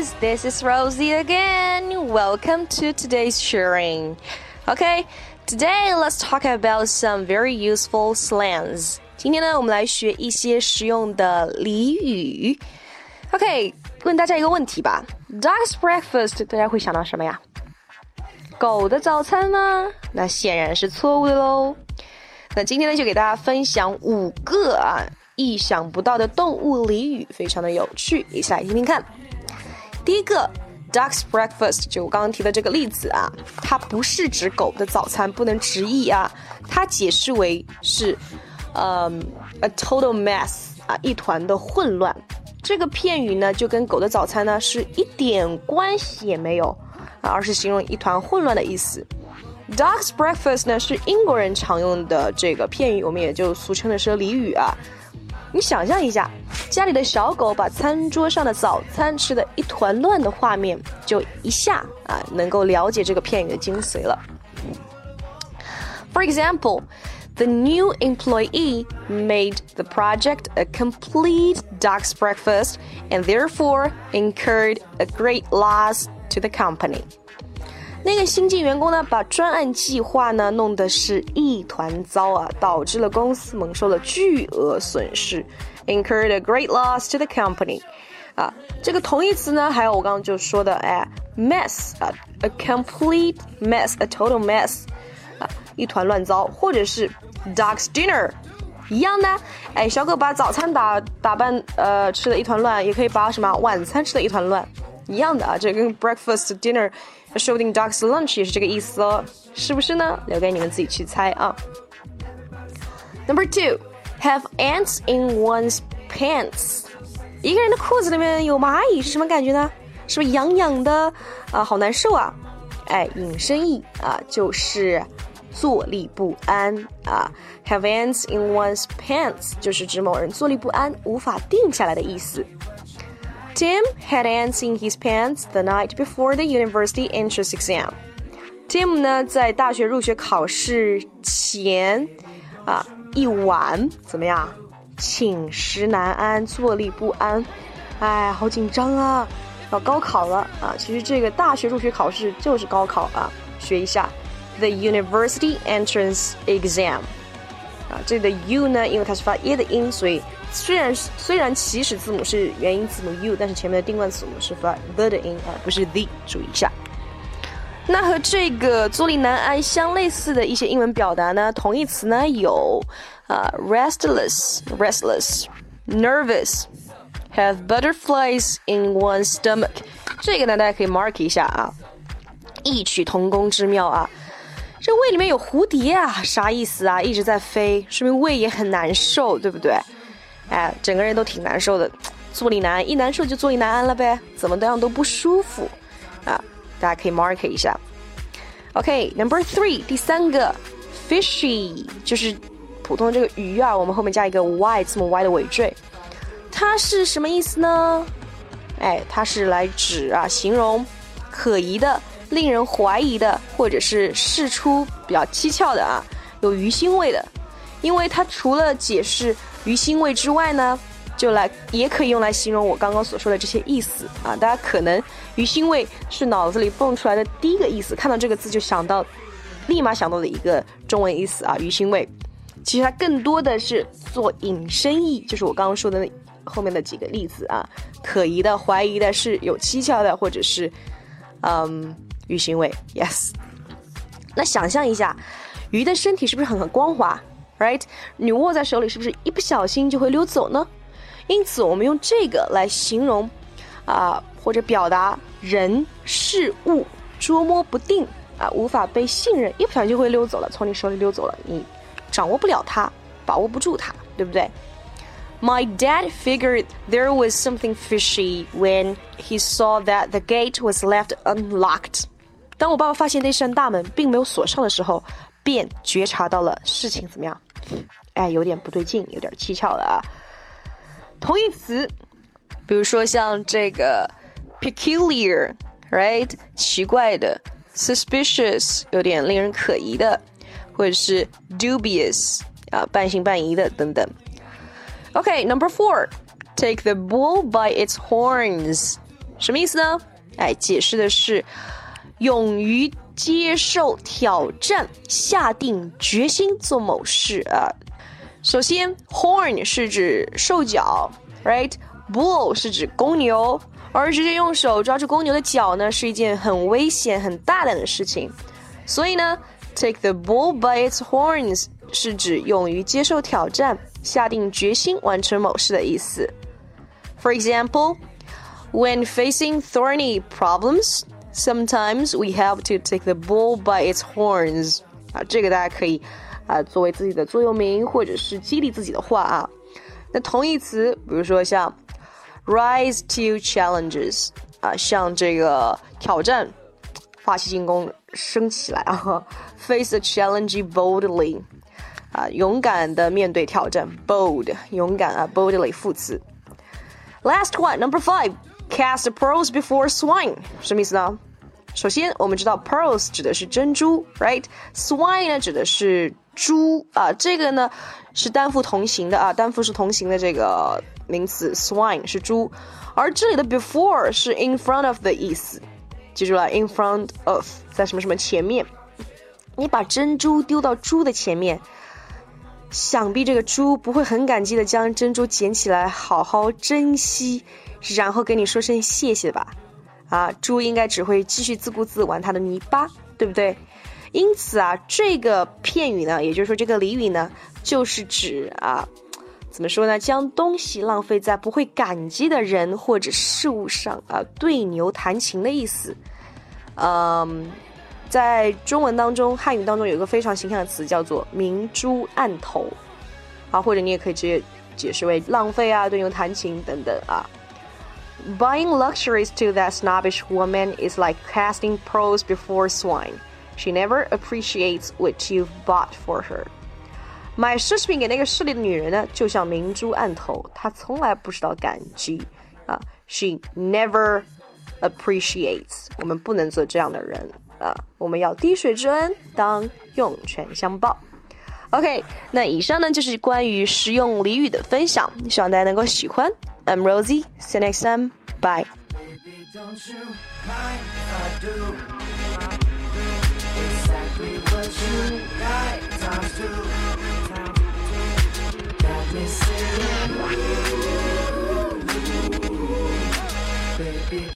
guys, this is Rosie again. Welcome to today's sharing. Okay, today let's talk about some very useful slangs. 今天呢，我们来学一些实用的俚语。OK，问大家一个问题吧：Dog's breakfast，大家会想到什么呀？狗的早餐吗？那显然是错误的喽。那今天呢，就给大家分享五个啊意想不到的动物俚语，非常的有趣，一起来听听看。 第一个，duck's breakfast，就我刚刚提的这个例子啊，它不是指狗的早餐，不能直译啊，它解释为是，嗯，a total mess 啊，一团的混乱。这个片语呢，就跟狗的早餐呢是一点关系也没有啊，而是形容一团混乱的意思。Dog's breakfast 呢是英国人常用的这个片语，我们也就俗称的是俚语啊。你想象一下，家里的小狗把餐桌上的早餐吃的一团乱的画面，就一下啊能够了解这个片语的精髓了。For example, the new employee made the project a complete dog's breakfast and therefore incurred a great loss to the company. 那个新进员工呢，把专案计划呢弄得是一团糟啊，导致了公司蒙受了巨额损失，incurred a great loss to the company。啊，这个同义词呢，还有我刚刚就说的，哎，mess 啊，a complete mess，a total mess，啊，一团乱糟，或者是 dog's dinner，一样的，哎，小狗把早餐打打扮呃吃的一团乱，也可以把什么晚餐吃的一团乱，一样的啊，这跟 breakfast dinner。shooting dog's lunch 也是这个意思哦，是不是呢？留给你们自己去猜啊。Number two, have ants in one's pants。一个人的裤子里面有蚂蚁是什么感觉呢？是不是痒痒的啊？好难受啊！哎，引申义啊，就是坐立不安啊。Have ants in one's pants 就是指某人坐立不安、无法定下来的意思。Tim had ants in his pants the night before the university entrance exam. Tim 呢，在大学入学考试前啊一晚怎么样？寝食难安，坐立不安，哎，好紧张啊！要高考了啊！其实这个大学入学考试就是高考啊，学一下 the university entrance exam 啊，这里的 u 呢，因为它是发 e 的音，所以。 虽然虽然起始字母是元音字母 u，但是前面的定冠词母是发 the 的音，而不是 the，注意一下。那和这个坐立难安相类似的一些英文表达呢，同义词呢有啊 restless，restless，nervous，have butterflies in one's stomach。这个呢大家可以 mark 一下啊，异曲同工之妙啊。这胃里面有蝴蝶啊，啥意思啊？一直在飞，说明胃也很难受，对不对？哎，整个人都挺难受的，坐立难安，一难受就坐立难安了呗，怎么样都不舒服啊！大家可以 mark 一下。OK，number three，第三个，fishy 就是普通这个鱼啊，我们后面加一个 y 字母 y 的尾缀，它是什么意思呢？哎，它是来指啊，形容可疑的、令人怀疑的，或者是事出比较蹊跷的啊，有鱼腥味的，因为它除了解释。鱼腥味之外呢，就来也可以用来形容我刚刚所说的这些意思啊。大家可能鱼腥味是脑子里蹦出来的第一个意思，看到这个字就想到，立马想到的一个中文意思啊。鱼腥味，其实它更多的是做引申义，就是我刚刚说的那后面的几个例子啊。可疑的、怀疑的、是有蹊跷的，或者是嗯鱼腥味。Yes。那想象一下，鱼的身体是不是很很光滑？Right，你握在手里是不是一不小心就会溜走呢？因此，我们用这个来形容，啊，或者表达人事物捉摸不定啊，无法被信任，一不小心就会溜走了，从你手里溜走了，你掌握不了它，把握不住它，对不对？My dad figured there was something fishy when he saw that the gate was left unlocked。当我爸爸发现那扇大门并没有锁上的时候，便觉察到了事情怎么样？ 哎，有点不对劲，有点蹊跷了啊。同义词，比如说像这个 peculiar，right，奇怪的；suspicious，有点令人可疑的；或者是 dubious，啊，半信半疑的等等。OK，number four，take the bull by its horns，什么意思呢？哎，解释的是勇于接受挑战，下定决心做某事啊。首先，horn 是指兽脚，right？bull 是指公牛，而直接用手抓住公牛的脚呢，是一件很危险、很大胆的事情。所以呢，take the bull by its horns 是指勇于接受挑战，下定决心完成某事的意思。For example, when facing thorny problems, sometimes we have to take the bull by its horns. 啊，这个大家可以啊作为自己的座右铭或者是激励自己的话啊。那同义词，比如说像 rise to challenges 啊，向这个挑战发起进攻，升起来啊，face a challenge boldly 啊，勇敢的面对挑战，bold 勇敢啊，boldly 副词。Last one, number five, Cast pearls before swine，什么意思呢？首先，我们知道 pearls 指的是珍珠，right？swine 呢指的是猪啊，这个呢是单复同形的啊，单复是同形的这个名词，swine 是猪，而这里的 before 是 in front of 的意思，记住了，in front of 在什么什么前面，你把珍珠丢到猪的前面。想必这个猪不会很感激的将珍珠捡起来，好好珍惜，然后跟你说声谢谢吧。啊，猪应该只会继续自顾自玩它的泥巴，对不对？因此啊，这个片语呢，也就是说这个俚语呢，就是指啊，怎么说呢？将东西浪费在不会感激的人或者事物上啊，对牛弹琴的意思。嗯。在中文当中，汉语当中有一个非常形象的词叫做“明珠暗投”，啊，或者你也可以直接解释为浪费啊、对牛弹琴等等啊。Buying luxuries to that snobbish woman is like casting pearls before swine. She never appreciates what you've bought for her. 买奢侈品给那个势利的女人呢，就像明珠暗投，她从来不知道感激啊。She never appreciates. 我们不能做这样的人。啊，我们要滴水之恩当涌泉相报。 OK，那以上呢就是关于实用俚语的分享，希望大家能够喜欢。I'm Rosie，see you next time. Bye.